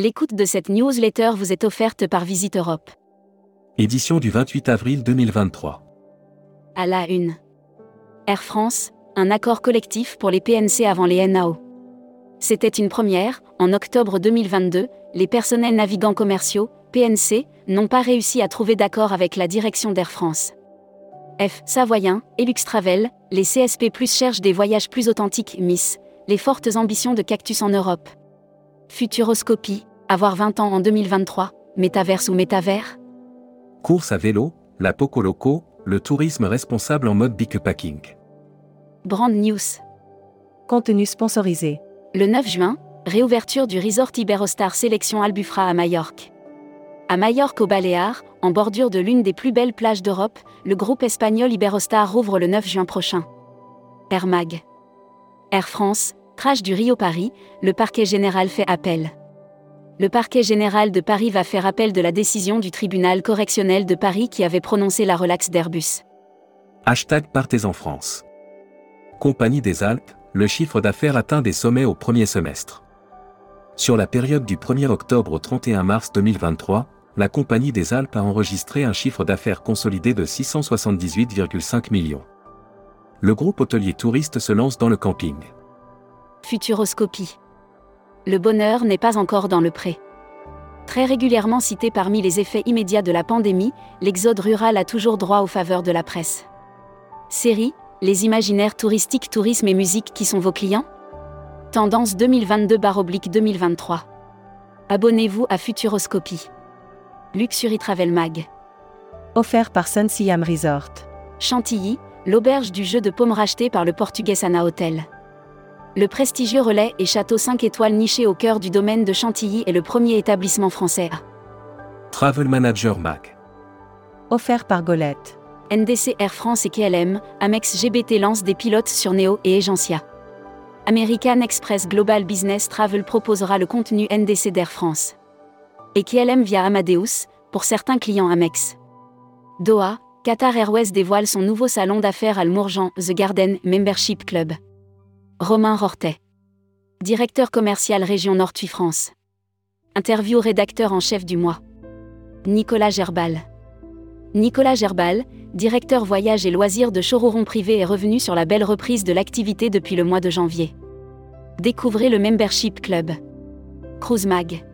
L'écoute de cette newsletter vous est offerte par Visite Europe. Édition du 28 avril 2023. À la une. Air France, un accord collectif pour les PNC avant les NAO. C'était une première, en octobre 2022, les personnels navigants commerciaux, PNC, n'ont pas réussi à trouver d'accord avec la direction d'Air France. F. Savoyen et Luxtravel, les CSP Plus cherchent des voyages plus authentiques, Miss, les fortes ambitions de Cactus en Europe. Futuroscopie, avoir 20 ans en 2023, métaverse ou métavers? Course à vélo, la Poco Loco, le tourisme responsable en mode packing. Brand News. Contenu sponsorisé. Le 9 juin, réouverture du resort Iberostar Sélection Albufra à Majorque. À Majorque au Baléares, en bordure de l'une des plus belles plages d'Europe, le groupe espagnol Iberostar rouvre le 9 juin prochain. Air Mag. Air France, crash du Rio-Paris, le parquet général fait appel le parquet général de Paris va faire appel de la décision du tribunal correctionnel de Paris qui avait prononcé la relaxe d'Airbus. Hashtag Partez en France. Compagnie des Alpes, le chiffre d'affaires atteint des sommets au premier semestre. Sur la période du 1er octobre au 31 mars 2023, la Compagnie des Alpes a enregistré un chiffre d'affaires consolidé de 678,5 millions. Le groupe hôtelier touriste se lance dans le camping. Futuroscopie le bonheur n'est pas encore dans le pré. Très régulièrement cité parmi les effets immédiats de la pandémie, l'exode rural a toujours droit aux faveurs de la presse. Série, les imaginaires touristiques, tourisme et musique qui sont vos clients? Tendance 2022-2023. Abonnez-vous à Futuroscopie. Luxury Travel Mag. Offert par Sun Siam Resort. Chantilly, l'auberge du jeu de paume rachetée par le portugais Sana Hotel. Le prestigieux relais et château 5 étoiles niché au cœur du domaine de Chantilly est le premier établissement français à Travel Manager Mac. Offert par Golette. NDC Air France et KLM, Amex GBT lance des pilotes sur Neo et Agencia. American Express Global Business Travel proposera le contenu NDC d'Air France. Et KLM via Amadeus, pour certains clients Amex. Doha, Qatar Airways dévoile son nouveau salon d'affaires à Mourjan, The Garden Membership Club. Romain Rortet. Directeur commercial Région Nord-Tuy France. Interview rédacteur en chef du mois. Nicolas Gerbal. Nicolas Gerbal, directeur voyage et loisirs de Chororon Privé est revenu sur la belle reprise de l'activité depuis le mois de janvier. Découvrez le Membership Club. Cruise Mag.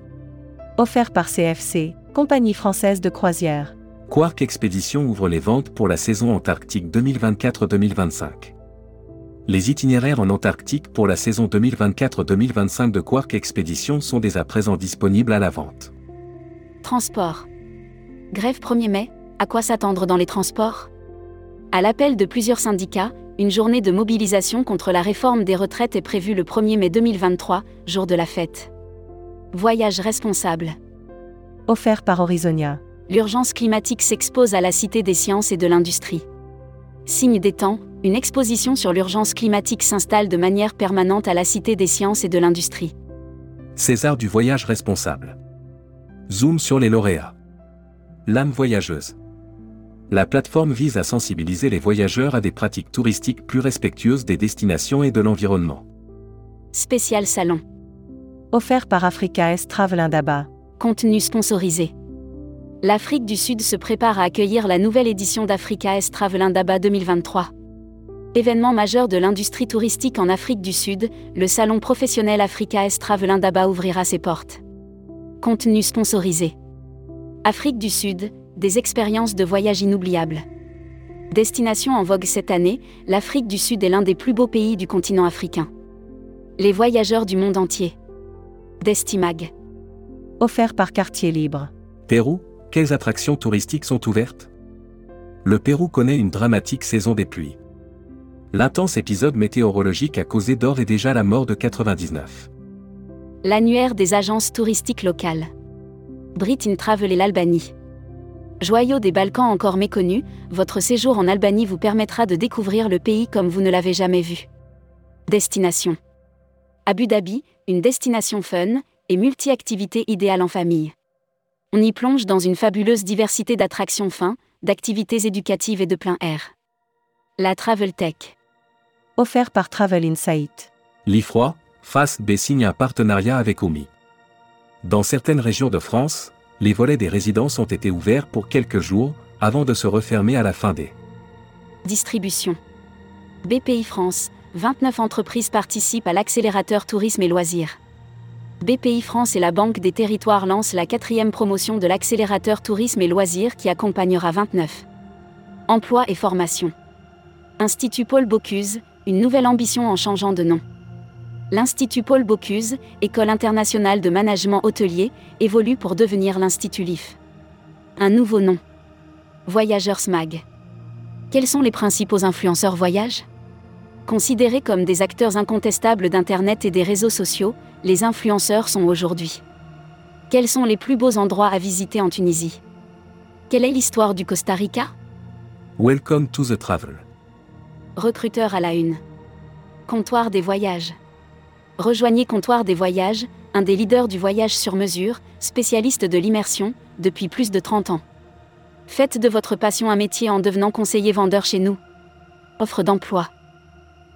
Offert par CFC, compagnie française de croisière. Quark Expédition ouvre les ventes pour la saison Antarctique 2024-2025. Les itinéraires en Antarctique pour la saison 2024-2025 de Quark Expedition sont dès à présent disponibles à la vente. Transport. Grève 1er mai, à quoi s'attendre dans les transports? À l'appel de plusieurs syndicats, une journée de mobilisation contre la réforme des retraites est prévue le 1er mai 2023, jour de la fête. Voyage responsable. Offert par Horizonia. L'urgence climatique s'expose à la Cité des sciences et de l'industrie. Signe des temps, une exposition sur l'urgence climatique s'installe de manière permanente à la Cité des sciences et de l'industrie. César du voyage responsable. Zoom sur les lauréats. L'âme voyageuse. La plateforme vise à sensibiliser les voyageurs à des pratiques touristiques plus respectueuses des destinations et de l'environnement. Spécial salon. Offert par Africa S Travel Indaba. Contenu sponsorisé. L'Afrique du Sud se prépare à accueillir la nouvelle édition d'Africa S Travel Indaba 2023. Événement majeur de l'industrie touristique en Afrique du Sud, le salon professionnel Africa S Travel Indaba ouvrira ses portes. Contenu sponsorisé. Afrique du Sud, des expériences de voyage inoubliables. Destination en vogue cette année, l'Afrique du Sud est l'un des plus beaux pays du continent africain. Les voyageurs du monde entier. Destimag. Offert par Quartier Libre. Pérou, quelles attractions touristiques sont ouvertes? Le Pérou connaît une dramatique saison des pluies. L'intense épisode météorologique a causé d'or et déjà la mort de 99. L'annuaire des agences touristiques locales. Brit in Travel et l'Albanie. Joyau des Balkans encore méconnu, votre séjour en Albanie vous permettra de découvrir le pays comme vous ne l'avez jamais vu. Destination. Abu Dhabi, une destination fun et multi-activités idéale en famille. On y plonge dans une fabuleuse diversité d'attractions fins, d'activités éducatives et de plein air. La Travel Tech offert par Travel Insight. L'IFROI, Fast B signe un partenariat avec OMI. Dans certaines régions de France, les volets des résidences ont été ouverts pour quelques jours, avant de se refermer à la fin des Distribution. BPI France, 29 entreprises participent à l'accélérateur tourisme et loisirs. BPI France et la Banque des Territoires lancent la quatrième promotion de l'accélérateur tourisme et loisirs qui accompagnera 29. Emploi et formation. Institut Paul Bocuse, une nouvelle ambition en changeant de nom. L'Institut Paul Bocuse, École internationale de management hôtelier, évolue pour devenir l'Institut LIF. Un nouveau nom. Voyageurs SMAG. Quels sont les principaux influenceurs voyage? Considérés comme des acteurs incontestables d'Internet et des réseaux sociaux, les influenceurs sont aujourd'hui. Quels sont les plus beaux endroits à visiter en Tunisie? Quelle est l'histoire du Costa Rica? Welcome to the Travel. Recruteur à la une. Comptoir des voyages. Rejoignez Comptoir des voyages, un des leaders du voyage sur mesure, spécialiste de l'immersion, depuis plus de 30 ans. Faites de votre passion un métier en devenant conseiller vendeur chez nous. Offre d'emploi.